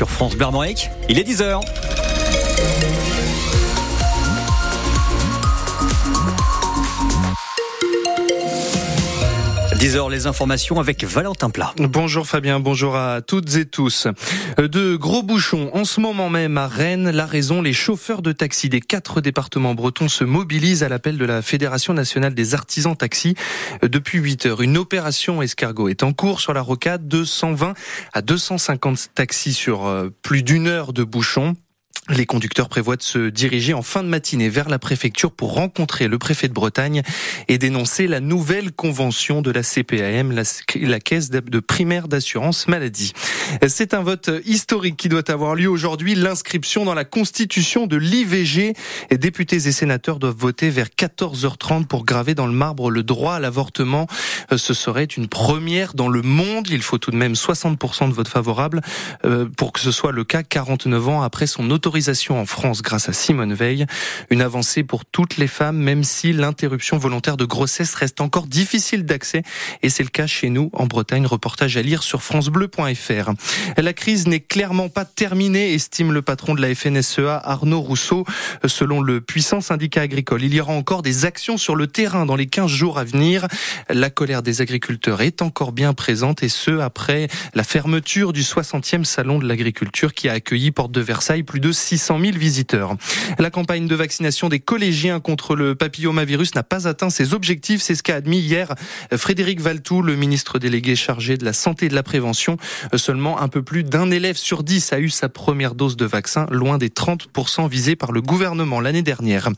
sur France Bleu Il est 10h. 10h, les informations avec Valentin Plat. Bonjour Fabien, bonjour à toutes et tous. De gros bouchons en ce moment même à Rennes. La raison, les chauffeurs de taxi des quatre départements bretons se mobilisent à l'appel de la Fédération nationale des artisans taxis depuis 8 heures. Une opération escargot est en cours sur la rocade. 220 à 250 taxis sur euh, plus d'une heure de bouchons. Les conducteurs prévoient de se diriger en fin de matinée vers la préfecture pour rencontrer le préfet de Bretagne et dénoncer la nouvelle convention de la CPAM, la, caisse de primaire d'assurance maladie. C'est un vote historique qui doit avoir lieu aujourd'hui, l'inscription dans la constitution de l'IVG. Députés et sénateurs doivent voter vers 14h30 pour graver dans le marbre le droit à l'avortement. Ce serait une première dans le monde. Il faut tout de même 60% de votes favorables euh, pour que ce soit le cas 49 ans après son autorisation en France grâce à Simone Veil. Une avancée pour toutes les femmes, même si l'interruption volontaire de grossesse reste encore difficile d'accès. Et c'est le cas chez nous, en Bretagne. Reportage à lire sur francebleu.fr. La crise n'est clairement pas terminée, estime le patron de la FNSEA, Arnaud Rousseau. Selon le puissant syndicat agricole, il y aura encore des actions sur le terrain dans les 15 jours à venir. La colère des agriculteurs est encore bien présente et ce, après la fermeture du 60e salon de l'agriculture qui a accueilli Porte de Versailles plus de 600 000 visiteurs. La campagne de vaccination des collégiens contre le papillomavirus n'a pas atteint ses objectifs. C'est ce qu'a admis hier Frédéric Valtou, le ministre délégué chargé de la santé et de la prévention. Seulement un peu plus d'un élève sur dix a eu sa première dose de vaccin, loin des 30% visés par le gouvernement l'année dernière.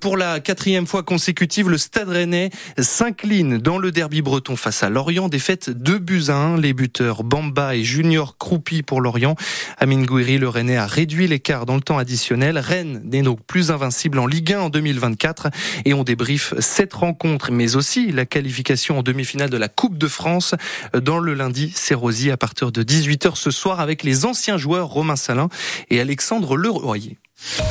Pour la quatrième fois consécutive, le Stade Rennais s'incline dans le derby breton face à Lorient. Défaite 2 buts à 1. Les buteurs Bamba et Junior Croupi pour Lorient. Amine Gouiri, le Rennais, a réduit l'écart dans le temps additionnel. Rennes n'est donc plus invincible en Ligue 1 en 2024 et on débriefe cette rencontre, mais aussi la qualification en demi-finale de la Coupe de France dans le lundi C'est Rosy à partir de 18h ce soir avec les anciens joueurs Romain Salin et Alexandre Leroyer.